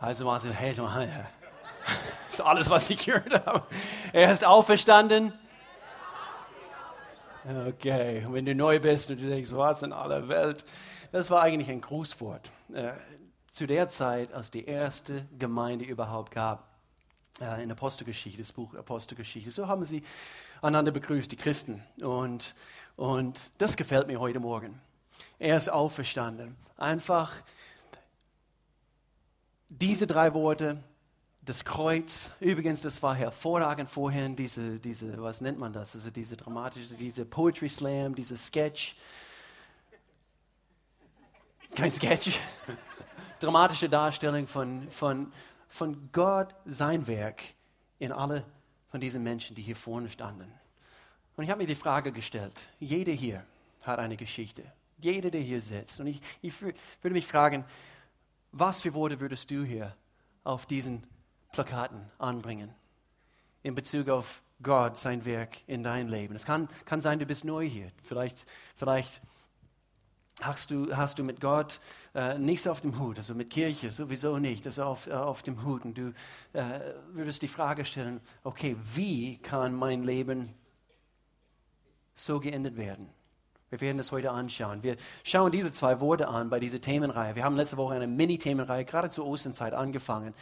Also mal so, hey, das ist alles, was ich gehört habe. Er ist auferstanden. Okay, wenn du neu bist und du denkst, was in aller Welt, das war eigentlich ein Grußwort. Äh, zu der Zeit, als die erste Gemeinde überhaupt gab, äh, in Apostelgeschichte, das Buch Apostelgeschichte, so haben sie einander begrüßt, die Christen. Und, und das gefällt mir heute Morgen. Er ist auferstanden. Einfach diese drei Worte, das Kreuz, übrigens, das war hervorragend vorhin, diese, diese, was nennt man das? Also diese dramatische, diese Poetry Slam, diese Sketch. Kein Sketch. Dramatische Darstellung von, von, von Gott, sein Werk in alle von diesen Menschen, die hier vorne standen. Und ich habe mir die Frage gestellt, jeder hier hat eine Geschichte. Jeder, der hier sitzt. Und ich, ich würde mich fragen, was für Worte würdest du hier auf diesen Plakaten anbringen in Bezug auf Gott, sein Werk in dein Leben? Es kann, kann sein, du bist neu hier. Vielleicht, vielleicht hast, du, hast du mit Gott äh, nichts auf dem Hut, also mit Kirche sowieso nicht, also auf, äh, auf dem Hut. Und du äh, würdest die Frage stellen, okay, wie kann mein Leben so geändert werden? Wir werden das heute anschauen. Wir schauen diese zwei Worte an bei dieser Themenreihe. Wir haben letzte Woche eine Mini-Themenreihe gerade zur Osternzeit angefangen.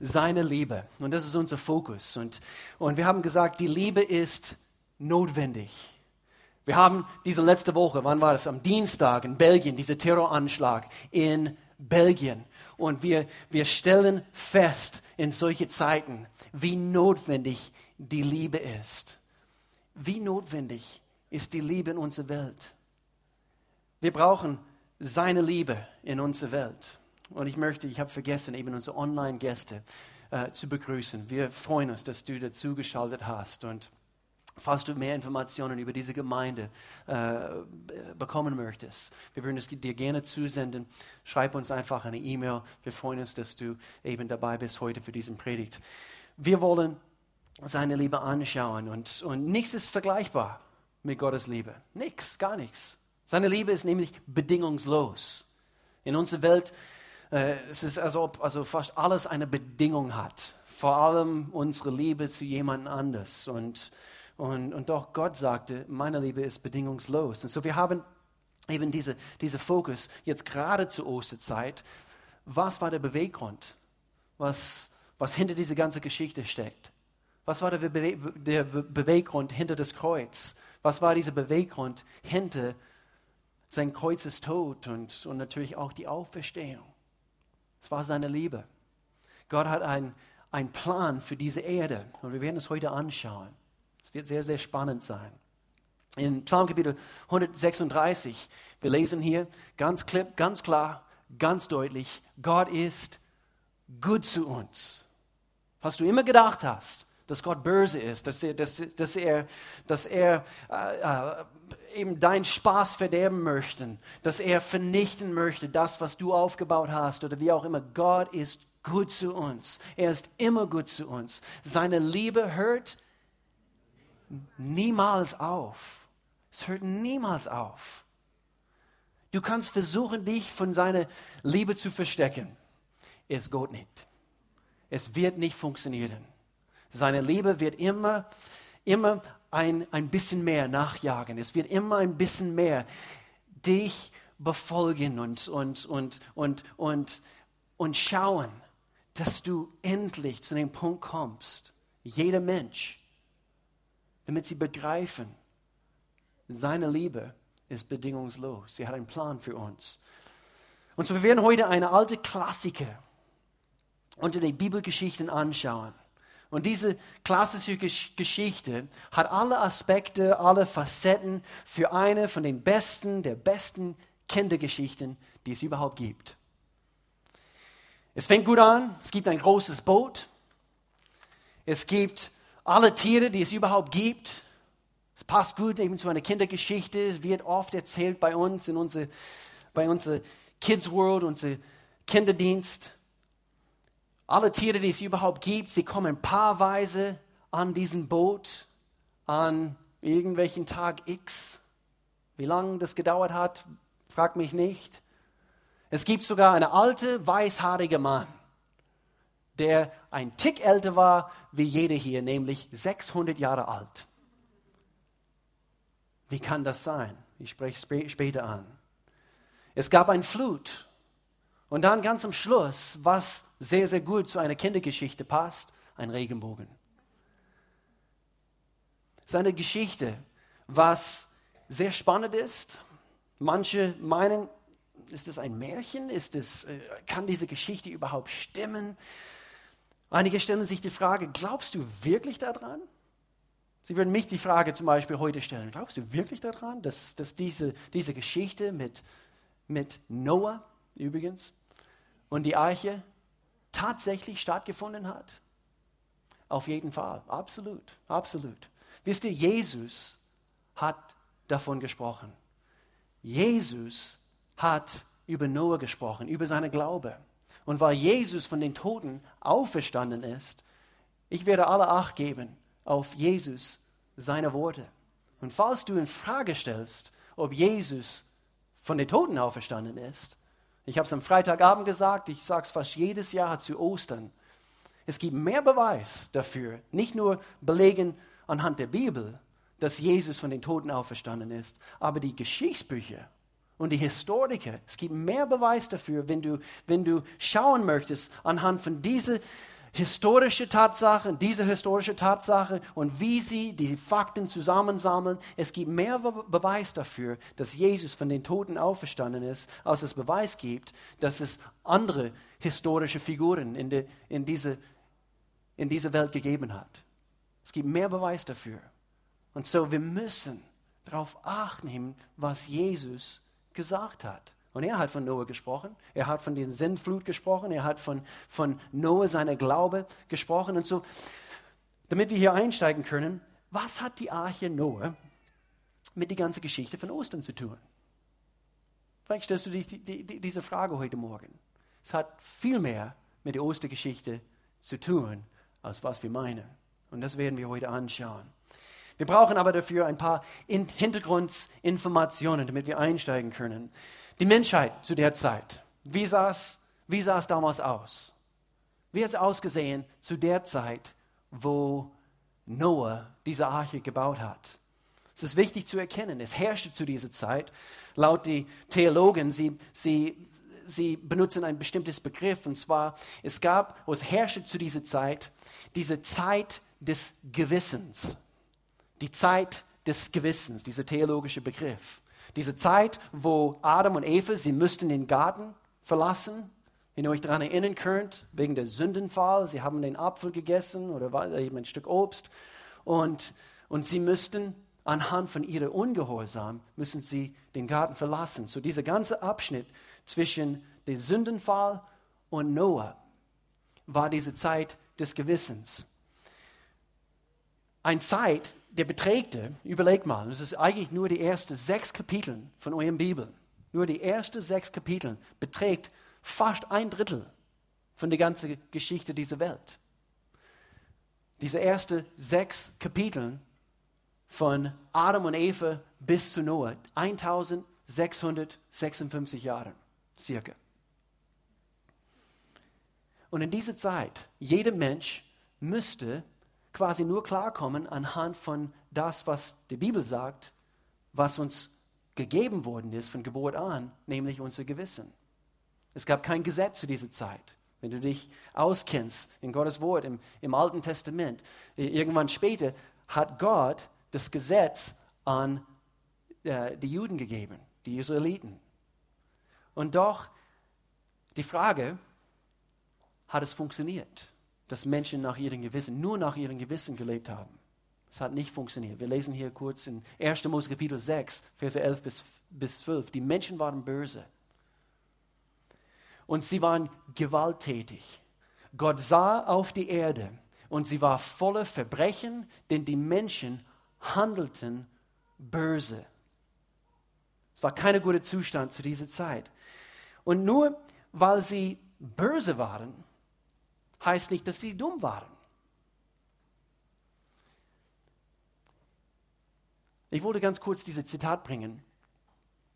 Seine Liebe. Und das ist unser Fokus. Und, und wir haben gesagt, die Liebe ist notwendig. Wir haben diese letzte Woche, wann war das? Am Dienstag in Belgien, dieser Terroranschlag in Belgien. Und wir, wir stellen fest in solche Zeiten, wie notwendig die Liebe ist. Wie notwendig ist die Liebe in unserer Welt. Wir brauchen seine Liebe in unserer Welt. Und ich möchte, ich habe vergessen, eben unsere Online-Gäste äh, zu begrüßen. Wir freuen uns, dass du dazu geschaltet hast. Und falls du mehr Informationen über diese Gemeinde äh, bekommen möchtest, wir würden es dir gerne zusenden. Schreib uns einfach eine E-Mail. Wir freuen uns, dass du eben dabei bist heute für diesen Predigt. Wir wollen seine Liebe anschauen und, und nichts ist vergleichbar mit Gottes Liebe. Nichts, gar nichts. Seine Liebe ist nämlich bedingungslos. In unserer Welt äh, es ist als ob also fast alles eine Bedingung hat. Vor allem unsere Liebe zu jemand anders. Und, und, und doch Gott sagte, meine Liebe ist bedingungslos. Und so wir haben eben diese, diese Fokus jetzt gerade zur Osterzeit. Was war der Beweggrund? Was, was hinter dieser ganzen Geschichte steckt? Was war der, Bewe der Beweggrund hinter das Kreuz? Was war dieser Beweggrund hinter sein Kreuzestod und, und natürlich auch die Auferstehung? Es war seine Liebe. Gott hat einen Plan für diese Erde und wir werden es heute anschauen. Es wird sehr, sehr spannend sein. In Psalm Kapitel 136, wir lesen hier ganz, klipp, ganz klar, ganz deutlich, Gott ist gut zu uns. Was du immer gedacht hast, dass Gott böse ist, dass er, dass, dass er, dass er äh, äh, eben deinen Spaß verderben möchte, dass er vernichten möchte, das, was du aufgebaut hast oder wie auch immer. Gott ist gut zu uns. Er ist immer gut zu uns. Seine Liebe hört niemals auf. Es hört niemals auf. Du kannst versuchen, dich von seiner Liebe zu verstecken. Es geht nicht. Es wird nicht funktionieren. Seine Liebe wird immer, immer ein, ein bisschen mehr nachjagen. Es wird immer ein bisschen mehr dich befolgen und, und, und, und, und, und schauen, dass du endlich zu dem Punkt kommst, jeder Mensch, damit sie begreifen, seine Liebe ist bedingungslos. Sie hat einen Plan für uns. Und so wir werden heute eine alte Klassiker unter den Bibelgeschichten anschauen. Und diese klassische Geschichte hat alle Aspekte, alle Facetten für eine von den besten, der besten Kindergeschichten, die es überhaupt gibt. Es fängt gut an, es gibt ein großes Boot, es gibt alle Tiere, die es überhaupt gibt. Es passt gut eben zu einer Kindergeschichte, es wird oft erzählt bei uns in unsere, bei unserer Kids World, unser Kinderdienst alle Tiere, die es überhaupt gibt, sie kommen paarweise an diesem Boot an irgendwelchen Tag X. Wie lange das gedauert hat, frag mich nicht. Es gibt sogar eine alte, weißhaarige Mann, der ein Tick älter war wie jeder hier, nämlich 600 Jahre alt. Wie kann das sein? Ich spreche später an. Es gab ein Flut. Und dann ganz am Schluss, was sehr, sehr gut zu einer Kindergeschichte passt, ein Regenbogen. Es ist eine Geschichte, was sehr spannend ist. Manche meinen, ist das ein Märchen? Ist das, äh, kann diese Geschichte überhaupt stimmen? Einige stellen sich die Frage, glaubst du wirklich daran? Sie würden mich die Frage zum Beispiel heute stellen, glaubst du wirklich daran, dass, dass diese, diese Geschichte mit, mit Noah übrigens und die Arche tatsächlich stattgefunden hat? Auf jeden Fall, absolut, absolut. Wisst ihr, Jesus hat davon gesprochen. Jesus hat über Noah gesprochen, über seine Glaube. Und weil Jesus von den Toten auferstanden ist, ich werde alle Acht geben auf Jesus, seine Worte. Und falls du in Frage stellst, ob Jesus von den Toten auferstanden ist, ich habe es am Freitagabend gesagt, ich sage es fast jedes Jahr zu Ostern. Es gibt mehr Beweis dafür, nicht nur belegen anhand der Bibel, dass Jesus von den Toten auferstanden ist. Aber die Geschichtsbücher und die Historiker, es gibt mehr Beweis dafür, wenn du, wenn du schauen möchtest anhand von dieser historischen Tatsache, diese historische Tatsache und wie sie die Fakten zusammensammeln. Es gibt mehr Be Beweis dafür, dass Jesus von den Toten auferstanden ist, als es Beweis gibt, dass es andere historische Figuren in, de, in, diese, in dieser Welt gegeben hat. Es gibt mehr Beweis dafür. Und so, wir müssen darauf acht nehmen, was Jesus gesagt hat. Und er hat von Noah gesprochen, er hat von der Sintflut gesprochen, er hat von, von Noah seiner Glaube gesprochen. Und so, damit wir hier einsteigen können, was hat die Arche Noah mit der ganzen Geschichte von Ostern zu tun? Vielleicht stellst du dich die, die, diese Frage heute Morgen. Es hat viel mehr mit der Ostergeschichte zu tun, als was wir meinen. Und das werden wir heute anschauen. Wir brauchen aber dafür ein paar Hintergrundinformationen, damit wir einsteigen können. Die Menschheit zu der Zeit, wie sah es, wie sah es damals aus? Wie hat es ausgesehen zu der Zeit, wo Noah diese Arche gebaut hat? Es ist wichtig zu erkennen, es herrschte zu dieser Zeit, laut die Theologen, sie, sie, sie benutzen ein bestimmtes Begriff, und zwar, es gab, es herrschte zu dieser Zeit, diese Zeit des Gewissens die Zeit des Gewissens, dieser theologische Begriff. Diese Zeit, wo Adam und Eva, sie müssten den Garten verlassen, wenn ihr euch daran erinnern könnt, wegen der Sündenfall, sie haben den Apfel gegessen oder eben ein Stück Obst und, und sie müssten anhand von ihrer Ungehorsam, müssen sie den Garten verlassen. So dieser ganze Abschnitt zwischen dem Sündenfall und Noah war diese Zeit des Gewissens. Eine Zeit, der Beträgte, überlegt mal, das ist eigentlich nur die ersten sechs Kapitel von eurem Bibel. Nur die ersten sechs Kapitel beträgt fast ein Drittel von der ganzen Geschichte dieser Welt. Diese ersten sechs Kapitel von Adam und Eva bis zu Noah, 1656 Jahre circa. Und in dieser Zeit, jeder Mensch müsste quasi nur klarkommen anhand von das, was die Bibel sagt, was uns gegeben worden ist von Geburt an, nämlich unser Gewissen. Es gab kein Gesetz zu dieser Zeit. Wenn du dich auskennst in Gottes Wort im, im Alten Testament, irgendwann später hat Gott das Gesetz an äh, die Juden gegeben, die Israeliten. Und doch die Frage, hat es funktioniert? Dass Menschen nach ihrem Gewissen, nur nach ihrem Gewissen gelebt haben. Es hat nicht funktioniert. Wir lesen hier kurz in 1. Mose Kapitel 6, Verse 11 bis, bis 12. Die Menschen waren böse. Und sie waren gewalttätig. Gott sah auf die Erde und sie war voller Verbrechen, denn die Menschen handelten böse. Es war kein guter Zustand zu dieser Zeit. Und nur weil sie böse waren, heißt nicht, dass sie dumm waren. Ich wollte ganz kurz dieses Zitat bringen,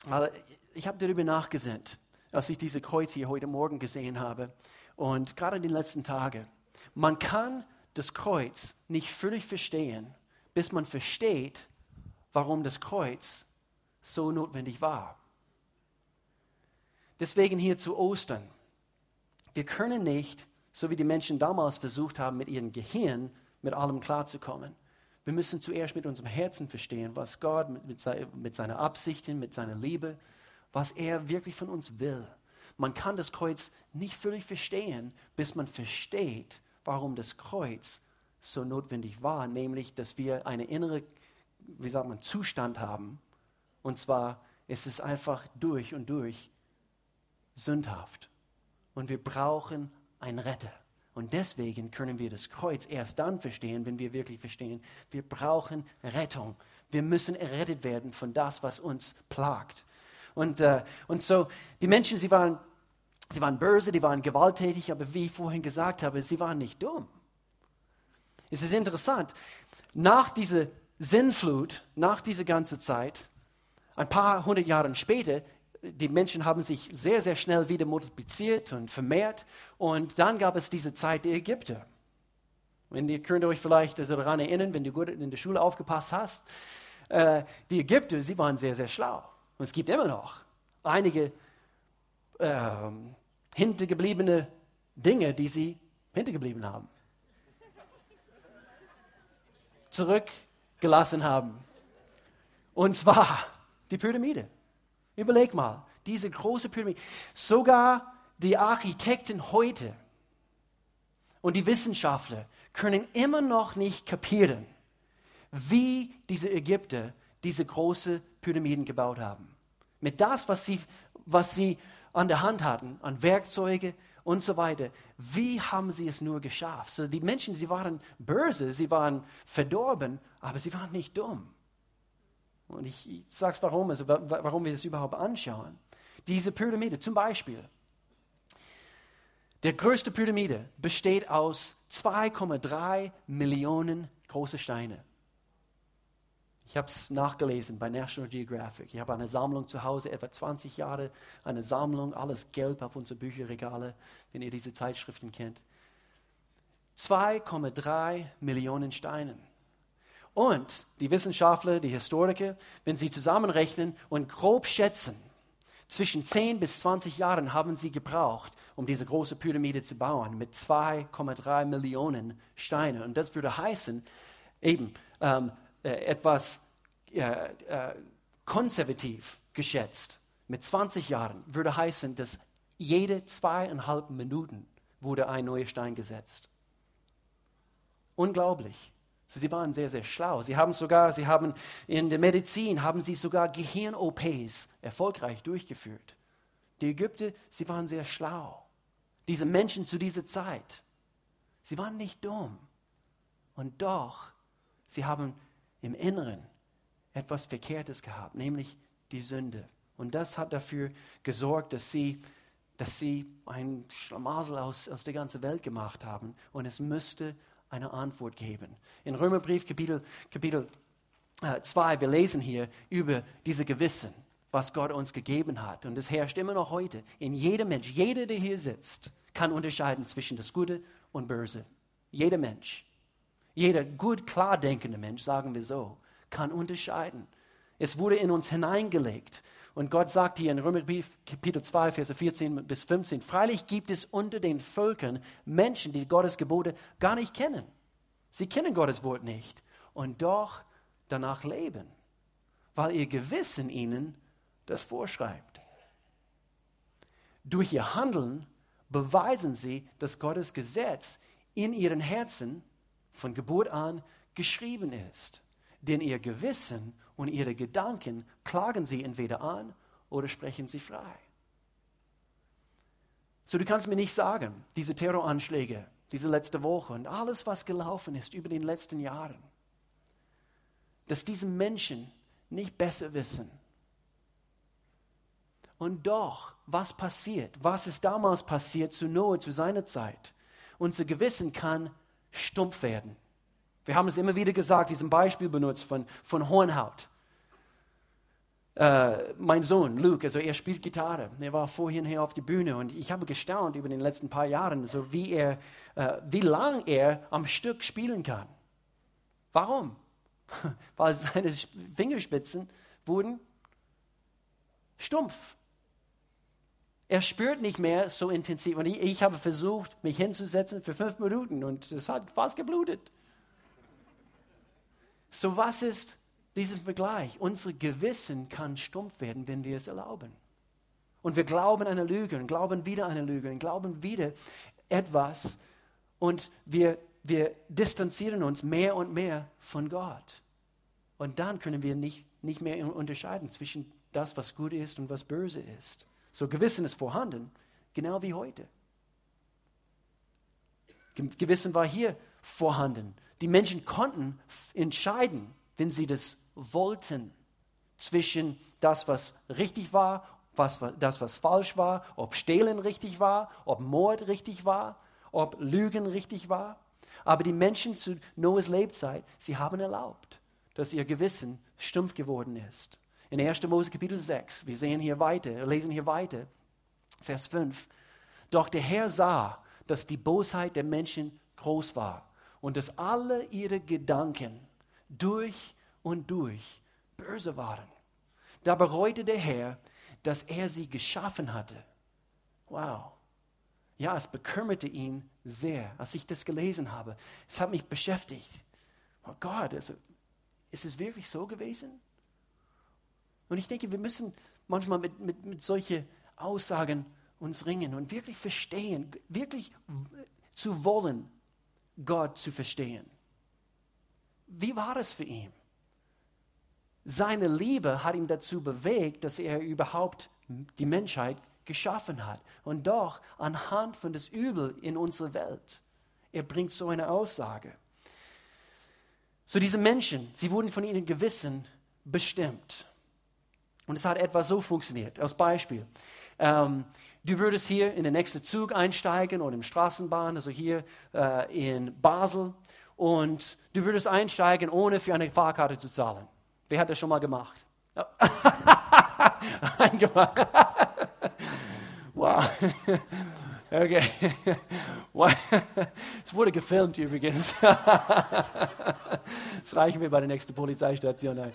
weil ich habe darüber nachgesinnt. als ich diese Kreuz hier heute Morgen gesehen habe und gerade in den letzten Tagen. Man kann das Kreuz nicht völlig verstehen, bis man versteht, warum das Kreuz so notwendig war. Deswegen hier zu Ostern. Wir können nicht, so wie die Menschen damals versucht haben, mit ihrem Gehirn mit allem klarzukommen. Wir müssen zuerst mit unserem Herzen verstehen, was Gott mit, mit, mit seiner Absichten, mit seiner Liebe, was er wirklich von uns will. Man kann das Kreuz nicht völlig verstehen, bis man versteht, warum das Kreuz so notwendig war, nämlich, dass wir eine innere, wie sagt man, Zustand haben. Und zwar ist es einfach durch und durch sündhaft. Und wir brauchen einen Retter. Und deswegen können wir das Kreuz erst dann verstehen, wenn wir wirklich verstehen, wir brauchen Rettung. Wir müssen errettet werden von das, was uns plagt. Und, äh, und so, die Menschen, sie waren, sie waren böse, die waren gewalttätig, aber wie ich vorhin gesagt habe, sie waren nicht dumm. Es ist interessant, nach dieser Sinnflut, nach dieser ganzen Zeit, ein paar hundert Jahre später, die Menschen haben sich sehr, sehr schnell wieder multipliziert und vermehrt. Und dann gab es diese Zeit der Ägypter. Und ihr könnt euch vielleicht daran erinnern, wenn du gut in der Schule aufgepasst hast, äh, die Ägypter, sie waren sehr, sehr schlau. Und es gibt immer noch einige äh, hintergebliebene Dinge, die sie hintergeblieben haben. Zurückgelassen haben. Und zwar die Pyramide. Überleg mal, diese große Pyramide. Sogar die Architekten heute und die Wissenschaftler können immer noch nicht kapieren, wie diese Ägypter diese große Pyramiden gebaut haben. Mit das, was sie, was sie an der Hand hatten, an Werkzeuge und so weiter. Wie haben sie es nur geschafft? So die Menschen, sie waren böse, sie waren verdorben, aber sie waren nicht dumm. Und ich, ich sage es warum, also warum wir das überhaupt anschauen. Diese Pyramide zum Beispiel. Der größte Pyramide besteht aus 2,3 Millionen große Steine. Ich habe es nachgelesen bei National Geographic. Ich habe eine Sammlung zu Hause, etwa 20 Jahre, eine Sammlung, alles gelb auf unsere Bücherregale, wenn ihr diese Zeitschriften kennt. 2,3 Millionen Steine. Und die Wissenschaftler, die Historiker, wenn sie zusammenrechnen und grob schätzen, zwischen 10 bis 20 Jahren haben sie gebraucht, um diese große Pyramide zu bauen, mit 2,3 Millionen Steinen. Und das würde heißen, eben ähm, äh, etwas äh, äh, konservativ geschätzt, mit 20 Jahren, würde heißen, dass jede zweieinhalb Minuten wurde ein neuer Stein gesetzt. Unglaublich. Sie waren sehr, sehr schlau. Sie haben sogar, sie haben in der Medizin, haben sie sogar Gehirn-OPs erfolgreich durchgeführt. Die Ägypter, sie waren sehr schlau. Diese Menschen zu dieser Zeit, sie waren nicht dumm. Und doch, sie haben im Inneren etwas Verkehrtes gehabt, nämlich die Sünde. Und das hat dafür gesorgt, dass sie, dass sie ein Schlamassel aus, aus der ganzen Welt gemacht haben. Und es müsste eine Antwort geben. In Römerbrief Kapitel, Kapitel 2, äh, wir lesen hier über diese Gewissen, was Gott uns gegeben hat. Und es herrscht immer noch heute. In jedem Mensch, jeder, der hier sitzt, kann unterscheiden zwischen das Gute und Böse. Jeder Mensch. Jeder gut klar denkende Mensch, sagen wir so, kann unterscheiden. Es wurde in uns hineingelegt. Und Gott sagt hier in Römerbrief Kapitel 2, Verse 14 bis 15, freilich gibt es unter den Völkern Menschen, die Gottes Gebote gar nicht kennen. Sie kennen Gottes Wort nicht und doch danach leben, weil ihr Gewissen ihnen das vorschreibt. Durch ihr Handeln beweisen sie, dass Gottes Gesetz in ihren Herzen von Geburt an geschrieben ist. Denn ihr Gewissen und ihre Gedanken klagen sie entweder an oder sprechen sie frei. So, du kannst mir nicht sagen, diese Terroranschläge, diese letzte Woche und alles, was gelaufen ist über den letzten Jahren, dass diese Menschen nicht besser wissen. Und doch, was passiert? Was ist damals passiert zu Noah, zu seiner Zeit? Unser Gewissen kann stumpf werden. Wir haben es immer wieder gesagt, diesem Beispiel benutzt von, von Hornhaut. äh, mein Sohn Luke, also er spielt Gitarre. Er war vorhin hier auf der Bühne und ich habe gestaunt über den letzten paar Jahren, so wie er, äh, wie lang er am Stück spielen kann. Warum? Weil seine Fingerspitzen wurden stumpf. Er spürt nicht mehr so intensiv. Und ich, ich habe versucht, mich hinzusetzen für fünf Minuten und es hat fast geblutet. So was ist diesen Vergleich. Unser Gewissen kann stumpf werden, wenn wir es erlauben. Und wir glauben eine Lüge und glauben wieder eine Lüge und glauben wieder etwas und wir, wir distanzieren uns mehr und mehr von Gott. Und dann können wir nicht, nicht mehr unterscheiden zwischen das, was gut ist und was böse ist. So Gewissen ist vorhanden, genau wie heute. Gewissen war hier vorhanden. Die Menschen konnten entscheiden, wenn sie das wollten zwischen das, was richtig war, was, das, was falsch war, ob Stehlen richtig war, ob Mord richtig war, ob Lügen richtig war. Aber die Menschen zu Noahs Lebzeit, sie haben erlaubt, dass ihr Gewissen stumpf geworden ist. In 1. Mose Kapitel 6, wir sehen hier weiter, lesen hier weiter, Vers 5. Doch der Herr sah, dass die Bosheit der Menschen groß war und dass alle ihre Gedanken durch und durch böse waren. Da bereute der Herr, dass er sie geschaffen hatte. Wow. Ja, es bekümmerte ihn sehr, als ich das gelesen habe. Es hat mich beschäftigt. Oh Gott, also, ist es wirklich so gewesen? Und ich denke, wir müssen manchmal mit, mit, mit solchen Aussagen uns ringen und wirklich verstehen, wirklich zu wollen, Gott zu verstehen. Wie war es für ihn? Seine Liebe hat ihn dazu bewegt, dass er überhaupt die Menschheit geschaffen hat. Und doch anhand von das Übel in unserer Welt, er bringt so eine Aussage. So diese Menschen, sie wurden von ihrem Gewissen bestimmt. Und es hat etwa so funktioniert. Als Beispiel. Ähm, du würdest hier in den nächsten Zug einsteigen oder im Straßenbahn, also hier äh, in Basel, und du würdest einsteigen, ohne für eine Fahrkarte zu zahlen. Wer hat das schon mal gemacht? Eingemacht. wow. Okay. Es wurde gefilmt übrigens. Das reichen wir bei der nächsten Polizeistation.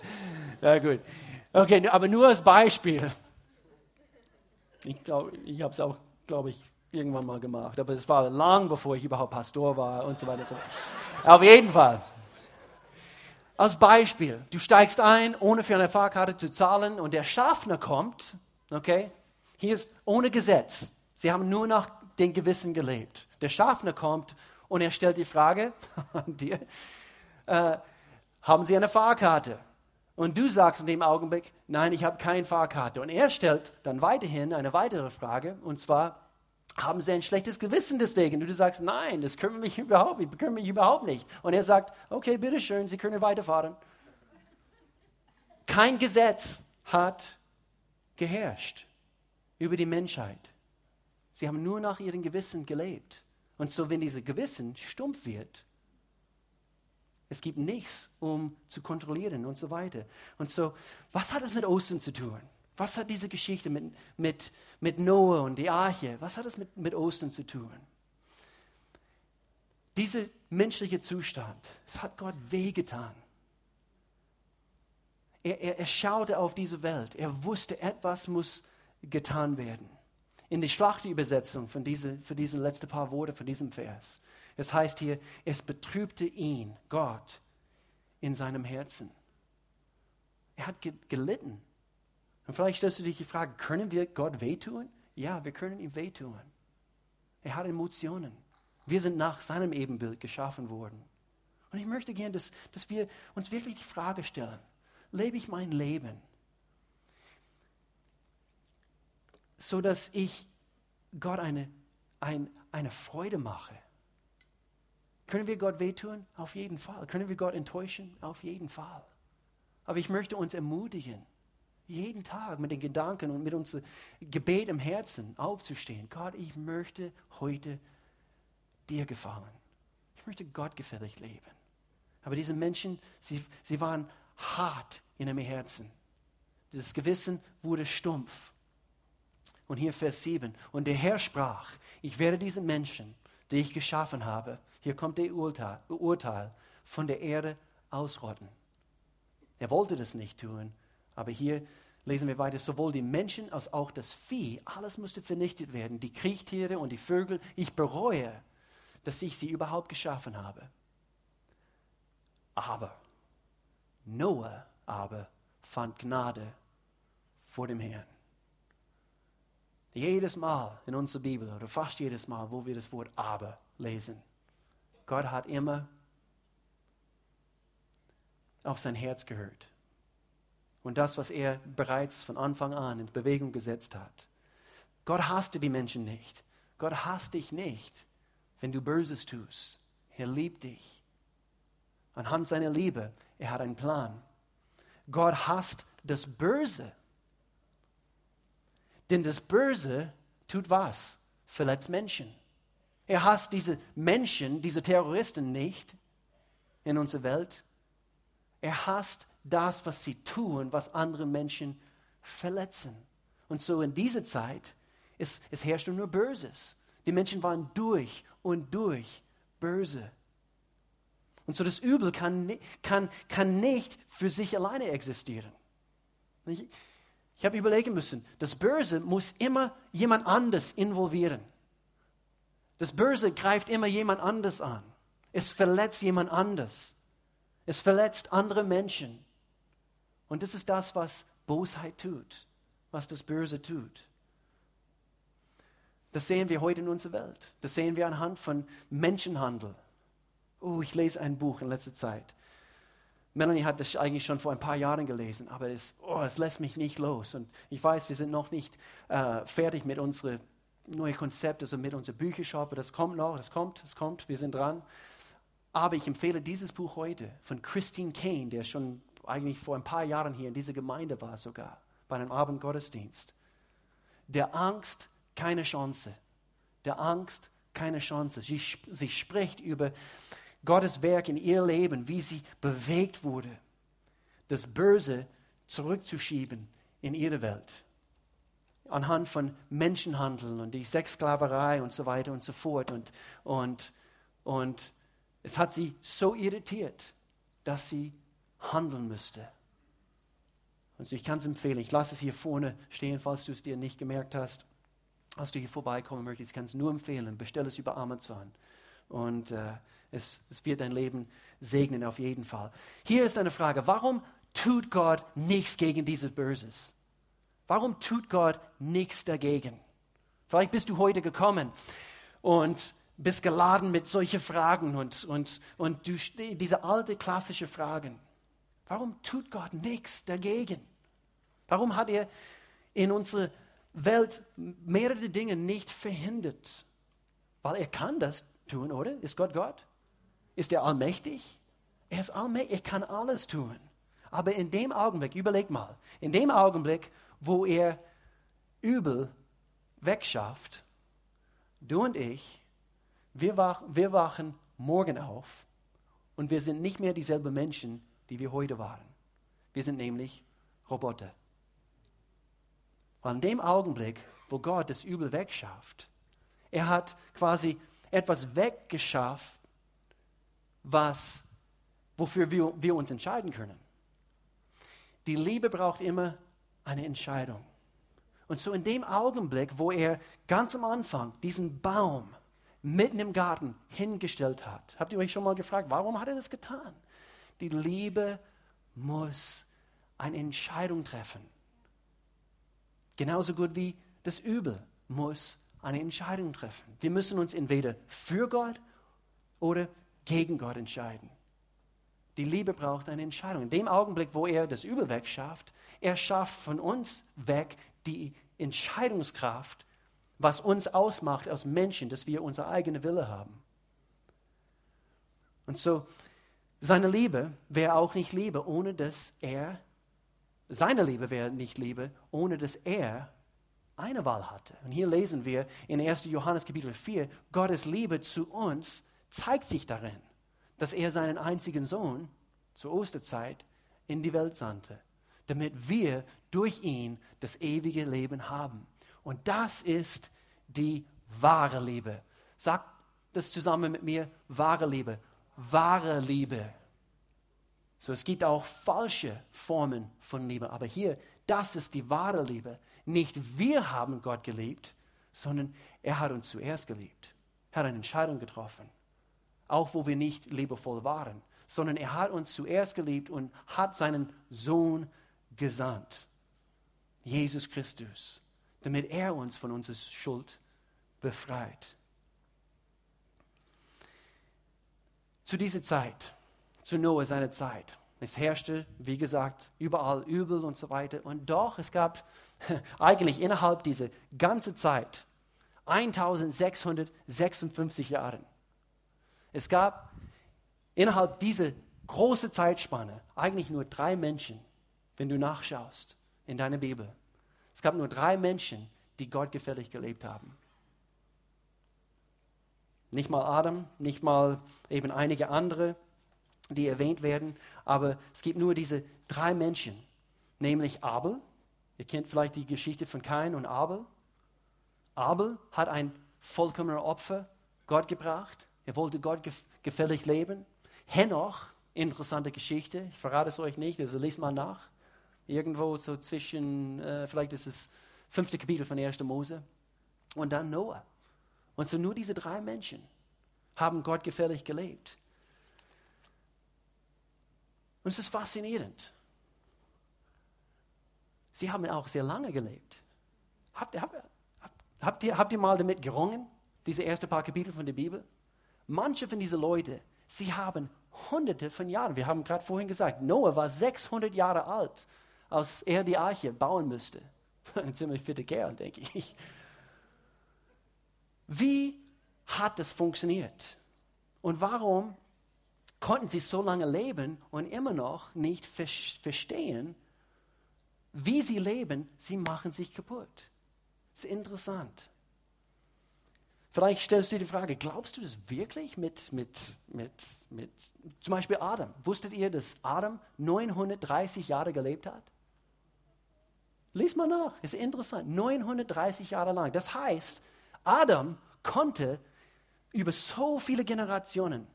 Ja, gut. Okay, aber nur als Beispiel. Ich glaube, ich habe es auch, glaube ich, irgendwann mal gemacht. Aber es war lang, bevor ich überhaupt Pastor war und so weiter. Auf jeden Fall. Als Beispiel, du steigst ein, ohne für eine Fahrkarte zu zahlen und der Schaffner kommt, okay, hier ist ohne Gesetz. Sie haben nur nach den Gewissen gelebt. Der Schaffner kommt und er stellt die Frage an dir, äh, haben Sie eine Fahrkarte? Und du sagst in dem Augenblick, nein, ich habe keine Fahrkarte. Und er stellt dann weiterhin eine weitere Frage, und zwar, haben sie ein schlechtes Gewissen deswegen? Und du sagst, nein, das kümmert mich überhaupt, mich überhaupt nicht. Und er sagt, okay, bitteschön, Sie können weiterfahren. Kein Gesetz hat geherrscht über die Menschheit. Sie haben nur nach ihrem Gewissen gelebt. Und so, wenn dieses Gewissen stumpf wird, es gibt nichts, um zu kontrollieren und so weiter. Und so, was hat es mit Ostern zu tun? Was hat diese Geschichte mit, mit, mit Noah und die Arche, was hat es mit, mit Ostern zu tun? Dieser menschliche Zustand, es hat Gott wehgetan. Er, er, er schaute auf diese Welt. Er wusste, etwas muss getan werden. In der Schlachtübersetzung von diese, für diese letzten paar Worte von diesem Vers. Es heißt hier, es betrübte ihn, Gott, in seinem Herzen. Er hat gelitten. Und vielleicht stellst du dich die Frage, können wir Gott wehtun? Ja, wir können ihm wehtun. Er hat Emotionen. Wir sind nach seinem Ebenbild geschaffen worden. Und ich möchte gerne, dass, dass wir uns wirklich die Frage stellen, lebe ich mein Leben, so dass ich Gott eine, ein, eine Freude mache? Können wir Gott wehtun? Auf jeden Fall. Können wir Gott enttäuschen? Auf jeden Fall. Aber ich möchte uns ermutigen, jeden Tag mit den Gedanken und mit unserem Gebet im Herzen aufzustehen. Gott, ich möchte heute dir gefallen. Ich möchte Gott gefällig leben. Aber diese Menschen, sie, sie waren hart in ihrem Herzen. Das Gewissen wurde stumpf. Und hier Vers 7. Und der Herr sprach, ich werde diese Menschen, die ich geschaffen habe, hier kommt der Urteil, Urteil von der Erde ausrotten. Er wollte das nicht tun, aber hier lesen wir weiter, sowohl die Menschen als auch das Vieh, alles musste vernichtet werden, die Kriechtiere und die Vögel. Ich bereue, dass ich sie überhaupt geschaffen habe. Aber Noah aber fand Gnade vor dem Herrn. Jedes Mal in unserer Bibel oder fast jedes Mal, wo wir das Wort aber lesen, Gott hat immer auf sein Herz gehört. Und das, was er bereits von Anfang an in Bewegung gesetzt hat. Gott hasste die Menschen nicht. Gott hasst dich nicht, wenn du Böses tust. Er liebt dich. Anhand seiner Liebe, er hat einen Plan. Gott hasst das Böse. Denn das Böse tut was? Verletzt Menschen. Er hasst diese Menschen, diese Terroristen nicht in unserer Welt. Er hasst das, was sie tun, was andere Menschen verletzen. Und so in dieser Zeit, es, es herrschte nur Böses. Die Menschen waren durch und durch böse. Und so das Übel kann, kann, kann nicht für sich alleine existieren. Ich, habe überlegen müssen, das Böse muss immer jemand anders involvieren. Das Böse greift immer jemand anders an. Es verletzt jemand anders. Es verletzt andere Menschen. Und das ist das, was Bosheit tut, was das Böse tut. Das sehen wir heute in unserer Welt. Das sehen wir anhand von Menschenhandel. Oh, ich lese ein Buch in letzter Zeit. Melanie hat das eigentlich schon vor ein paar Jahren gelesen, aber es, oh, es lässt mich nicht los. Und ich weiß, wir sind noch nicht äh, fertig mit unserem neuen Konzept, also mit unserer Büchershop. Das kommt noch, das kommt, es kommt, wir sind dran. Aber ich empfehle dieses Buch heute von Christine Kane, der schon eigentlich vor ein paar Jahren hier in dieser Gemeinde war sogar, bei einem Abendgottesdienst. Der Angst keine Chance. Der Angst keine Chance. Sie, sie spricht über Gottes Werk in ihr Leben, wie sie bewegt wurde, das Böse zurückzuschieben in ihre Welt. Anhand von Menschenhandeln und die Sexsklaverei und so weiter und so fort. Und, und, und es hat sie so irritiert, dass sie handeln müsste. Also ich kann es empfehlen. Ich lasse es hier vorne stehen, falls du es dir nicht gemerkt hast. Als du hier vorbeikommen möchtest, ich kann es nur empfehlen. Bestell es über Amazon. Und äh, es, es wird dein Leben segnen auf jeden Fall. Hier ist eine Frage. Warum tut Gott nichts gegen dieses Böses? Warum tut Gott nichts dagegen? Vielleicht bist du heute gekommen und bist geladen mit solchen Fragen und, und, und du, diese alte klassische Fragen. Warum tut Gott nichts dagegen? Warum hat er in unserer Welt mehrere Dinge nicht verhindert? Weil er kann das tun, oder? Ist Gott Gott? Ist er allmächtig? Er ist allmächtig, er kann alles tun. Aber in dem Augenblick, überleg mal, in dem Augenblick, wo er Übel wegschafft, du und ich, wir, wach, wir wachen morgen auf und wir sind nicht mehr dieselben Menschen, die wir heute waren. Wir sind nämlich Roboter. Weil in dem Augenblick, wo Gott das Übel wegschafft, er hat quasi etwas weggeschafft, was, wofür wir, wir uns entscheiden können. Die Liebe braucht immer eine Entscheidung. Und so in dem Augenblick, wo er ganz am Anfang diesen Baum mitten im Garten hingestellt hat. Habt ihr euch schon mal gefragt, warum hat er das getan? Die Liebe muss eine Entscheidung treffen. Genauso gut wie das Übel muss eine Entscheidung treffen. Wir müssen uns entweder für Gott oder gegen Gott entscheiden. Die Liebe braucht eine Entscheidung. In dem Augenblick, wo er das Übel wegschafft, er schafft von uns weg die Entscheidungskraft, was uns ausmacht als Menschen, dass wir unsere eigene Wille haben. Und so, seine Liebe wäre auch nicht Liebe, ohne dass er, seine Liebe wäre nicht Liebe, ohne dass er eine Wahl hatte. Und hier lesen wir in 1. Johannes Kapitel 4, Gottes Liebe zu uns zeigt sich darin, dass er seinen einzigen Sohn zur Osterzeit in die Welt sandte, damit wir durch ihn das ewige Leben haben. Und das ist die wahre Liebe. Sagt das zusammen mit mir, wahre Liebe. Wahre Liebe. So, es gibt auch falsche Formen von Liebe, aber hier, das ist die wahre Liebe. Nicht wir haben Gott geliebt, sondern er hat uns zuerst geliebt. Er hat eine Entscheidung getroffen, auch wo wir nicht liebevoll waren, sondern er hat uns zuerst geliebt und hat seinen Sohn gesandt, Jesus Christus, damit er uns von unserer Schuld befreit. Zu dieser Zeit, zu Noah seiner Zeit, es herrschte, wie gesagt, überall Übel und so weiter. Und doch, es gab eigentlich innerhalb dieser ganzen Zeit 1656 Jahre. Es gab innerhalb dieser großen Zeitspanne eigentlich nur drei Menschen, wenn du nachschaust in deiner Bibel. Es gab nur drei Menschen, die Gott gefällig gelebt haben. Nicht mal Adam, nicht mal eben einige andere, die erwähnt werden, aber es gibt nur diese drei Menschen, nämlich Abel. Ihr kennt vielleicht die Geschichte von Kain und Abel. Abel hat ein vollkommener Opfer Gott gebracht. Er wollte Gott gefällig leben. Henoch, interessante Geschichte, ich verrate es euch nicht, also lest mal nach. Irgendwo so zwischen, äh, vielleicht ist es fünfte Kapitel von 1. Mose. Und dann Noah. Und so nur diese drei Menschen haben Gott gefällig gelebt. Und es ist faszinierend. Sie haben auch sehr lange gelebt. Habt, habt, habt, ihr, habt ihr mal damit gerungen, diese ersten paar Kapitel von der Bibel? Manche von diesen Leuten, sie haben hunderte von Jahren, wir haben gerade vorhin gesagt, Noah war 600 Jahre alt, als er die Arche bauen müsste. Ein ziemlich fitter Kerl, denke ich. Wie hat das funktioniert? Und warum konnten sie so lange leben und immer noch nicht verstehen, wie sie leben? Sie machen sich kaputt. Das ist interessant. Vielleicht stellst du dir die Frage, glaubst du das wirklich mit, mit, mit, mit zum Beispiel Adam? Wusstet ihr, dass Adam 930 Jahre gelebt hat? Lies mal nach, ist interessant. 930 Jahre lang. Das heißt, Adam konnte über so viele Generationen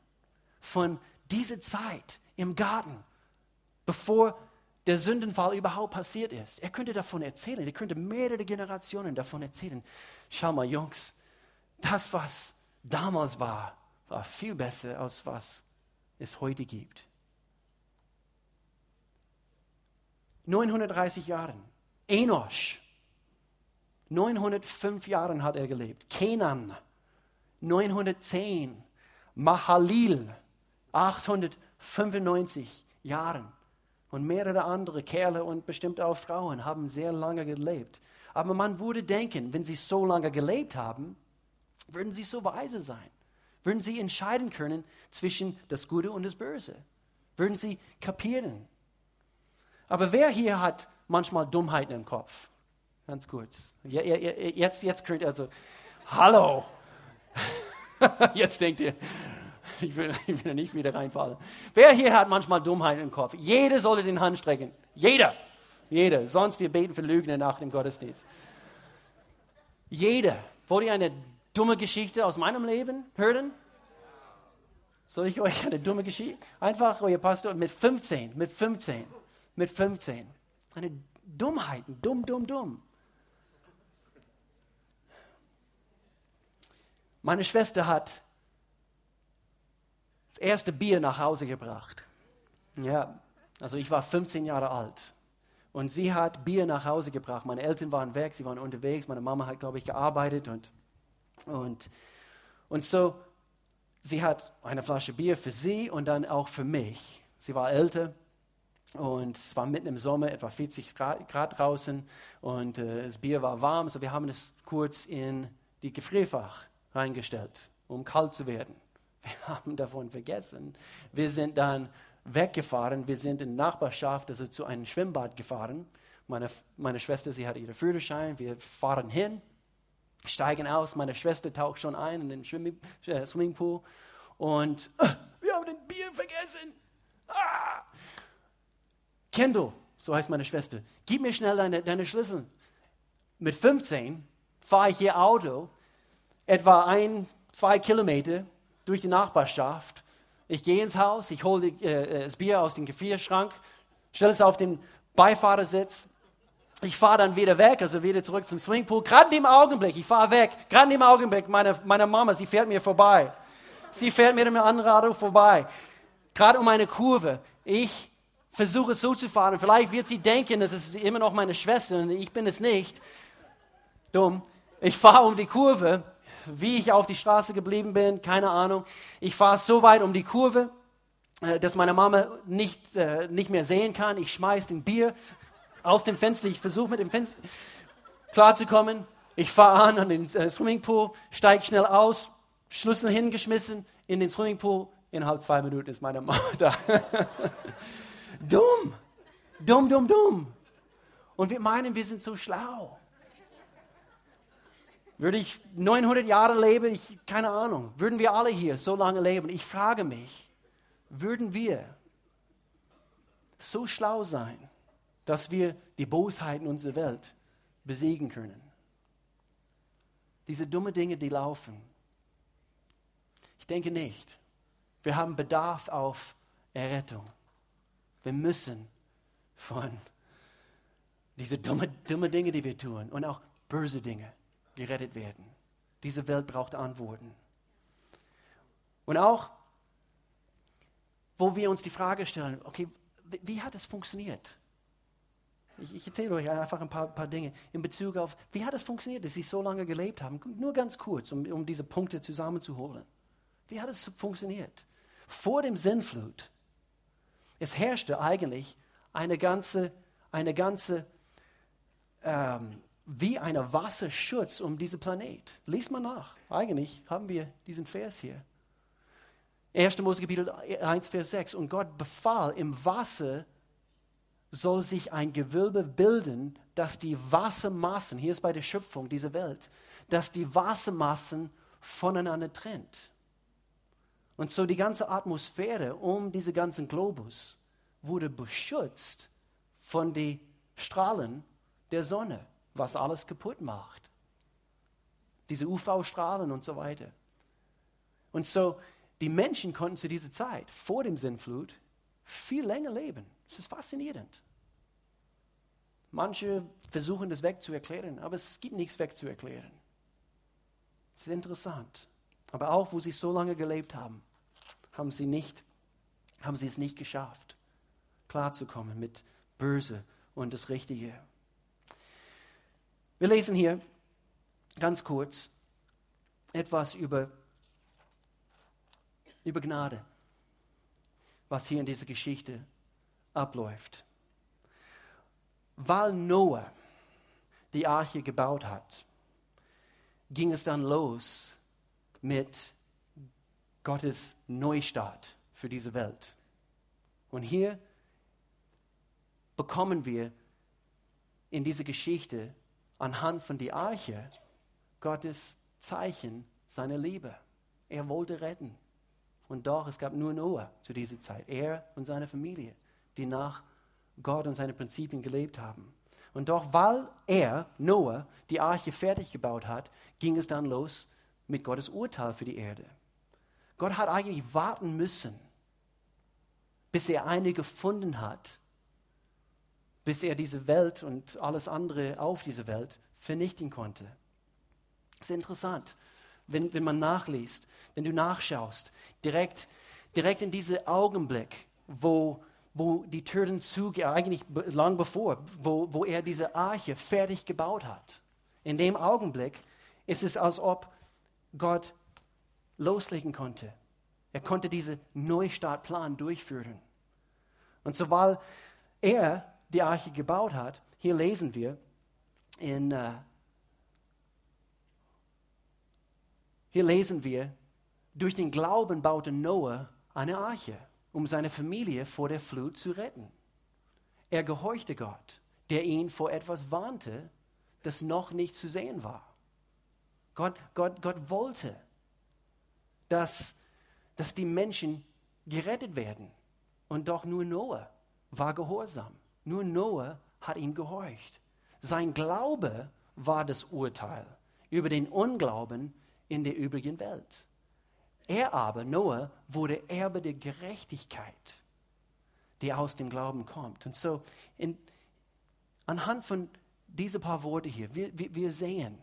von dieser Zeit im Garten, bevor der Sündenfall überhaupt passiert ist, er könnte davon erzählen, er könnte mehrere Generationen davon erzählen. Schau mal, Jungs, das, was damals war, war viel besser, als was es heute gibt. 930 Jahre. Enosch, 905 Jahre hat er gelebt. Kenan, 910. Mahalil, 895 Jahre. Und mehrere andere Kerle und bestimmt auch Frauen haben sehr lange gelebt. Aber man würde denken, wenn sie so lange gelebt haben, würden sie so weise sein. Würden sie entscheiden können zwischen das Gute und das Böse. Würden sie kapieren. Aber wer hier hat manchmal Dummheiten im Kopf? Ganz kurz. Jetzt, jetzt könnt ihr also, hallo. Jetzt denkt ihr, ich will, ich will nicht wieder reinfallen. Wer hier hat manchmal Dummheiten im Kopf? Jeder sollte den Hand strecken. Jeder. Jeder. Sonst wir beten für Lügner nach dem Gottesdienst. Jeder. Wollt ihr eine dumme Geschichte aus meinem Leben hören? Soll ich euch eine dumme Geschichte? Einfach, euer Pastor, mit 15, mit 15, mit 15. Eine Dummheit, dumm, dumm, dumm. Meine Schwester hat das erste Bier nach Hause gebracht. Ja, also ich war 15 Jahre alt. Und sie hat Bier nach Hause gebracht. Meine Eltern waren weg, sie waren unterwegs. Meine Mama hat, glaube ich, gearbeitet und und, und so, sie hat eine Flasche Bier für sie und dann auch für mich. Sie war älter und es war mitten im Sommer, etwa 40 Grad, Grad draußen und äh, das Bier war warm, so wir haben es kurz in die Gefrierfach reingestellt, um kalt zu werden. Wir haben davon vergessen. Wir sind dann weggefahren, wir sind in Nachbarschaft, also zu einem Schwimmbad gefahren. Meine, meine Schwester, sie hatte ihren Führerschein, wir fahren hin steigen aus. Meine Schwester taucht schon ein in den äh, Swimmingpool und äh, wir haben den Bier vergessen. Ah! Kendall, so heißt meine Schwester, gib mir schnell deine, deine Schlüssel. Mit 15 fahre ich ihr Auto etwa ein, zwei Kilometer durch die Nachbarschaft. Ich gehe ins Haus, ich hole äh, das Bier aus dem Gefrierschrank, stelle es auf den Beifahrersitz. Ich fahre dann wieder weg, also wieder zurück zum Swimmingpool. Gerade in dem Augenblick, ich fahre weg, gerade in dem Augenblick, meine, meine Mama, sie fährt mir vorbei. Sie fährt mit einem anderen Auto vorbei. Gerade um eine Kurve. Ich versuche so zu fahren. Vielleicht wird sie denken, das ist immer noch meine Schwester und ich bin es nicht. Dumm. Ich fahre um die Kurve. Wie ich auf die Straße geblieben bin, keine Ahnung. Ich fahre so weit um die Kurve, äh, dass meine Mama nicht, äh, nicht mehr sehen kann. Ich schmeiße den Bier aus dem Fenster. Ich versuche mit dem Fenster klarzukommen. Ich fahre an an den äh, Swimmingpool, steige schnell aus, Schlüssel hingeschmissen in den Swimmingpool. Innerhalb zwei Minuten ist meine Mama da. dumm, dumm, dumm, dumm. Und wir meinen, wir sind so schlau. Würde ich 900 Jahre leben, ich, keine Ahnung, würden wir alle hier so lange leben? Ich frage mich, würden wir so schlau sein, dass wir die Bosheiten unserer Welt besiegen können? Diese dummen Dinge, die laufen. Ich denke nicht. Wir haben Bedarf auf Errettung. Wir müssen von diese dumme, dumme Dinge, die wir tun und auch böse Dinge gerettet werden. Diese Welt braucht Antworten. Und auch, wo wir uns die Frage stellen, okay, wie, hat es funktioniert? Ich, ich, erzähle euch einfach ein paar, paar, Dinge in Bezug auf, wie hat es funktioniert, dass sie so lange gelebt haben. Nur ganz kurz, um, um diese Punkte zusammenzuholen. Wie hat es funktioniert? Vor dem Sinnflut, es herrschte eigentlich eine ganze, eine ganze ähm, wie ein Wasserschutz um diesen Planet. Lies mal nach. Eigentlich haben wir diesen Vers hier. 1. Mose Kapitel 1, Vers 6. Und Gott befahl, im Wasser soll sich ein Gewölbe bilden, dass die Wassermassen, hier ist bei der Schöpfung dieser Welt, dass die Wassermassen voneinander trennt. Und so die ganze Atmosphäre um diesen ganzen Globus wurde beschützt von den Strahlen der Sonne, was alles kaputt macht. Diese UV-Strahlen und so weiter. Und so, die Menschen konnten zu dieser Zeit, vor dem Sinnflut, viel länger leben. Das ist faszinierend. Manche versuchen das wegzuerklären, aber es gibt nichts wegzuerklären. Es ist interessant. Aber auch, wo sie so lange gelebt haben, haben sie, nicht, haben sie es nicht geschafft, klarzukommen mit Böse und das Richtige. Wir lesen hier ganz kurz etwas über, über Gnade, was hier in dieser Geschichte abläuft. Weil Noah die Arche gebaut hat, ging es dann los mit Gottes Neustart für diese Welt. Und hier bekommen wir in dieser Geschichte anhand von der Arche Gottes Zeichen seiner Liebe. Er wollte retten. Und doch, es gab nur Noah zu dieser Zeit. Er und seine Familie, die nach Gott und seine Prinzipien gelebt haben. Und doch, weil er, Noah, die Arche fertig gebaut hat, ging es dann los mit Gottes Urteil für die Erde. Gott hat eigentlich warten müssen, bis er eine gefunden hat, bis er diese Welt und alles andere auf dieser Welt vernichten konnte. Das ist interessant, wenn, wenn man nachliest, wenn du nachschaust, direkt, direkt in diesem Augenblick, wo, wo die Türen zugehen, eigentlich lang bevor, wo, wo er diese Arche fertig gebaut hat. In dem Augenblick ist es, als ob Gott loslegen konnte. Er konnte diesen Neustartplan durchführen. Und so, weil er die Arche gebaut hat, hier lesen wir in, uh, hier lesen wir, durch den Glauben baute Noah eine Arche, um seine Familie vor der Flut zu retten. Er gehorchte Gott, der ihn vor etwas warnte, das noch nicht zu sehen war. Gott, Gott, Gott wollte, dass, dass die Menschen gerettet werden. Und doch nur Noah war gehorsam. Nur Noah hat ihm gehorcht. Sein Glaube war das Urteil über den Unglauben in der übrigen Welt. Er aber, Noah, wurde Erbe der Gerechtigkeit, die aus dem Glauben kommt. Und so, in, anhand von diesen paar Worte hier, wir, wir, wir sehen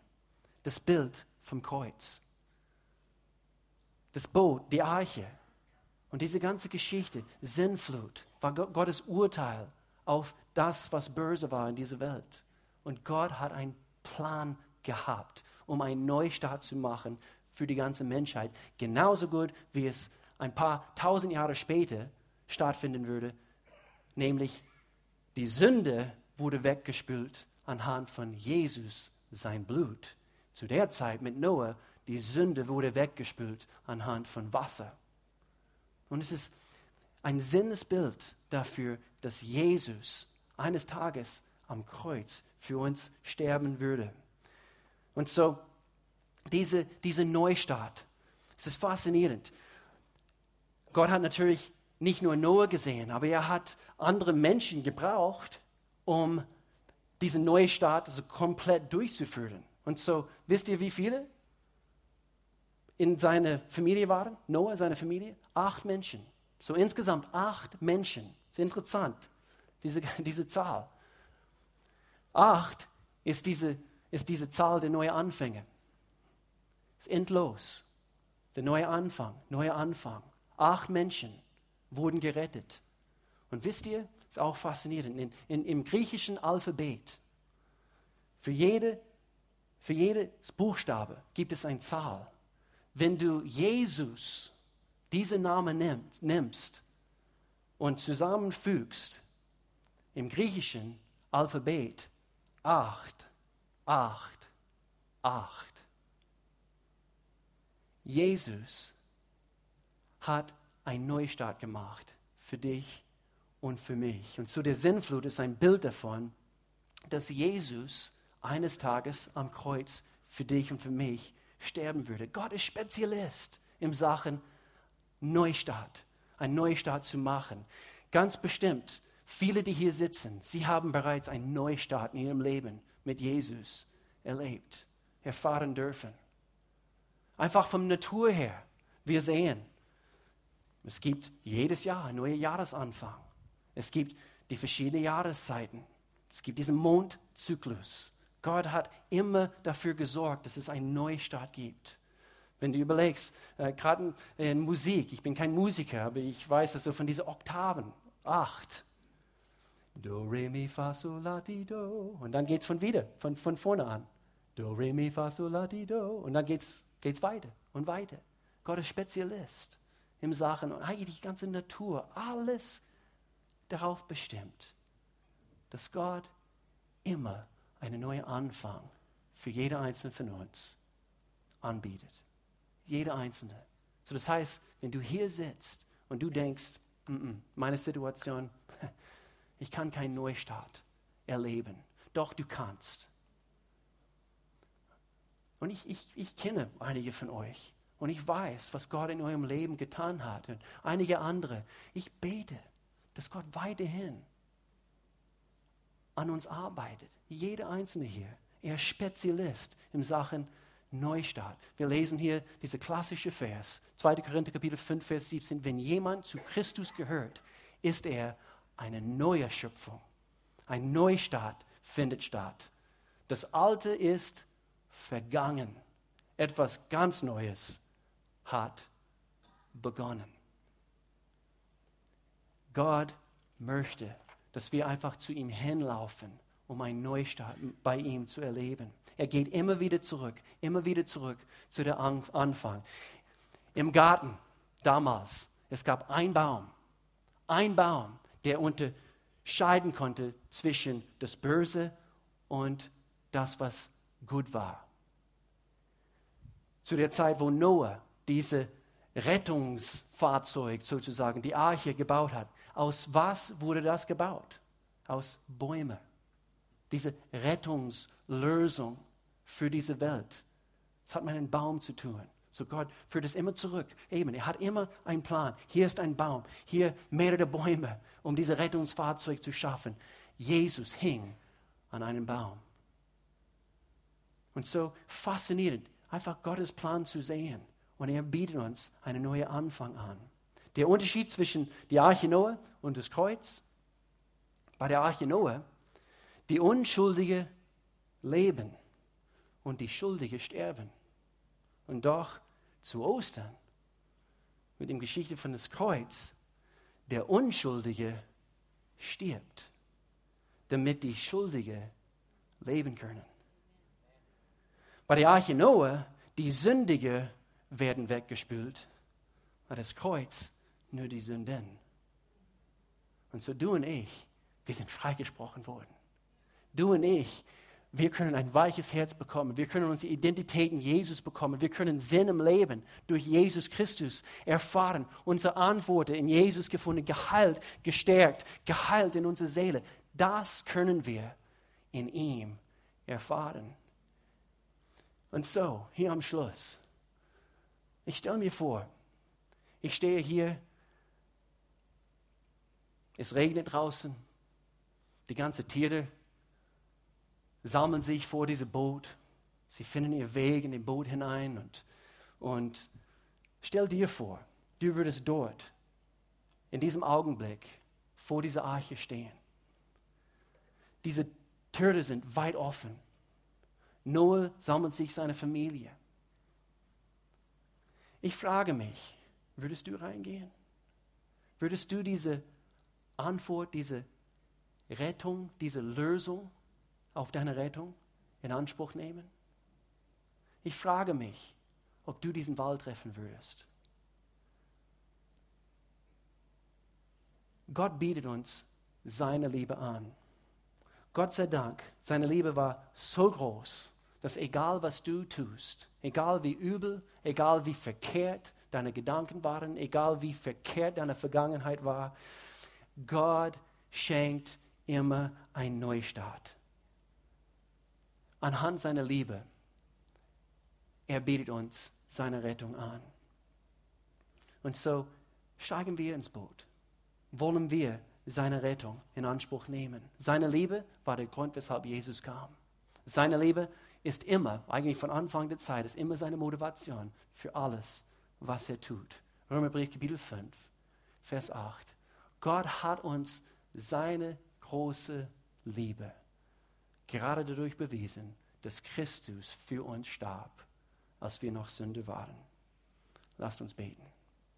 das Bild vom Kreuz, das Boot, die Arche und diese ganze Geschichte, Sinnflut, war Gottes Urteil auf das, was böse war in dieser Welt. Und Gott hat einen Plan gehabt, um einen Neustart zu machen für die ganze Menschheit. Genauso gut, wie es ein paar tausend Jahre später stattfinden würde. Nämlich die Sünde wurde weggespült anhand von Jesus, sein Blut. Zu der Zeit mit Noah, die Sünde wurde weggespült anhand von Wasser. Und es ist ein Sinnesbild dafür, dass Jesus eines Tages am Kreuz für uns sterben würde. Und so, diese, diese Neustart, es ist faszinierend. Gott hat natürlich nicht nur Noah gesehen, aber er hat andere Menschen gebraucht, um diesen Neustart also komplett durchzuführen. Und so, wisst ihr, wie viele in seiner Familie waren? Noah, seine Familie? Acht Menschen. So insgesamt acht Menschen. Ist interessant, diese, diese Zahl. Acht ist diese, ist diese Zahl der neuen Anfänge. Ist endlos. Der neue Anfang, neuer Anfang. Acht Menschen wurden gerettet. Und wisst ihr, ist auch faszinierend, in, in, im griechischen Alphabet, für, jede, für jedes Buchstabe gibt es eine Zahl. Wenn du Jesus, diesen Namen nimmst, nimmst und zusammenfügst, im griechischen Alphabet acht, acht, acht. Jesus hat einen Neustart gemacht für dich und für mich. Und so der Sinnflut ist ein Bild davon, dass Jesus eines Tages am Kreuz für dich und für mich sterben würde. Gott ist Spezialist in Sachen Neustart, einen Neustart zu machen. Ganz bestimmt, viele, die hier sitzen, sie haben bereits einen Neustart in ihrem Leben mit Jesus erlebt, erfahren dürfen. Einfach vom Natur her. Wir sehen, es gibt jedes Jahr ein neuer Jahresanfang. Es gibt die verschiedenen Jahreszeiten. Es gibt diesen Mondzyklus. Gott hat immer dafür gesorgt, dass es einen Neustart gibt. Wenn du überlegst, äh, gerade in Musik, ich bin kein Musiker, aber ich weiß also von diesen Oktaven, acht. Do, re, mi, fa, sol, la, ti, do. Und dann geht es von wieder, von, von vorne an. Do, re, mi, fa, sol, la, ti, do. Und dann geht es weiter und weiter. Gott ist Spezialist im Sachen und eigentlich die ganze Natur, alles darauf bestimmt, dass Gott immer einen neuen Anfang für jede einzelne von uns anbietet. Jeder einzelne. So das heißt, wenn du hier sitzt und du denkst, mm -mm, meine Situation, ich kann keinen Neustart erleben. Doch du kannst. Und ich, ich, ich kenne einige von euch. Und ich weiß, was Gott in eurem Leben getan hat. Und einige andere. Ich bete, dass Gott weiterhin an uns arbeitet. Jeder Einzelne hier. Er ist Spezialist in Sachen Neustart. Wir lesen hier diese klassische Vers, 2. Korinther Kapitel 5, Vers 17. Wenn jemand zu Christus gehört, ist er eine neue Schöpfung. Ein Neustart findet statt. Das Alte ist vergangen. Etwas ganz Neues hat begonnen. Gott möchte, dass wir einfach zu ihm hinlaufen, um einen Neustart bei ihm zu erleben. Er geht immer wieder zurück, immer wieder zurück zu der Anfang. Im Garten damals, es gab einen Baum, ein Baum, der unterscheiden konnte zwischen das Böse und das, was gut war. Zu der Zeit, wo Noah diese Rettungsfahrzeug sozusagen, die Arche gebaut hat, aus was wurde das gebaut? Aus Bäumen. Diese Rettungslösung für diese Welt. Das hat mit einem Baum zu tun. So Gott führt es immer zurück. Eben, er hat immer einen Plan. Hier ist ein Baum, hier mehrere Bäume, um dieses Rettungsfahrzeug zu schaffen. Jesus hing an einem Baum. Und so faszinierend, einfach Gottes Plan zu sehen. Und er bietet uns einen neuen Anfang an. Der Unterschied zwischen der Arche Noah und das Kreuz. Bei der Arche Noah, die Unschuldige leben und die Schuldige sterben. Und doch zu Ostern, mit der Geschichte von das Kreuz, der Unschuldige stirbt, damit die Schuldige leben können. Bei der Arche Noah, die Sündige werden weggespült, bei das Kreuz nur die Sünden. Und so du und ich, wir sind freigesprochen worden. Du und ich, wir können ein weiches Herz bekommen. Wir können unsere Identität in Jesus bekommen. Wir können Sinn im Leben durch Jesus Christus erfahren. Unsere Antworten in Jesus gefunden, geheilt, gestärkt, geheilt in unserer Seele. Das können wir in ihm erfahren. Und so, hier am Schluss, ich stelle mir vor, ich stehe hier, es regnet draußen, die ganzen Tiere sammeln sich vor diesem Boot. Sie finden ihren Weg in den Boot hinein und, und stell dir vor, du würdest dort in diesem Augenblick vor dieser Arche stehen. Diese Türen sind weit offen. Noah sammelt sich seine Familie. Ich frage mich, würdest du reingehen? Würdest du diese Antwort, diese Rettung, diese Lösung auf deine Rettung in Anspruch nehmen? Ich frage mich, ob du diesen Wahl treffen würdest. Gott bietet uns seine Liebe an. Gott sei Dank, seine Liebe war so groß, dass egal was du tust, egal wie übel, egal wie verkehrt deine Gedanken waren, egal wie verkehrt deine Vergangenheit war, Gott schenkt immer einen Neustart anhand seiner Liebe. Er bietet uns seine Rettung an. Und so steigen wir ins Boot. Wollen wir seine Rettung in Anspruch nehmen? Seine Liebe war der Grund, weshalb Jesus kam. Seine Liebe ist immer, eigentlich von Anfang der Zeit, ist immer seine Motivation für alles, was er tut. Römerbrief Kapitel 5, Vers 8. Gott hat uns seine große Liebe gerade dadurch bewiesen, dass Christus für uns starb, als wir noch Sünde waren. Lasst uns beten.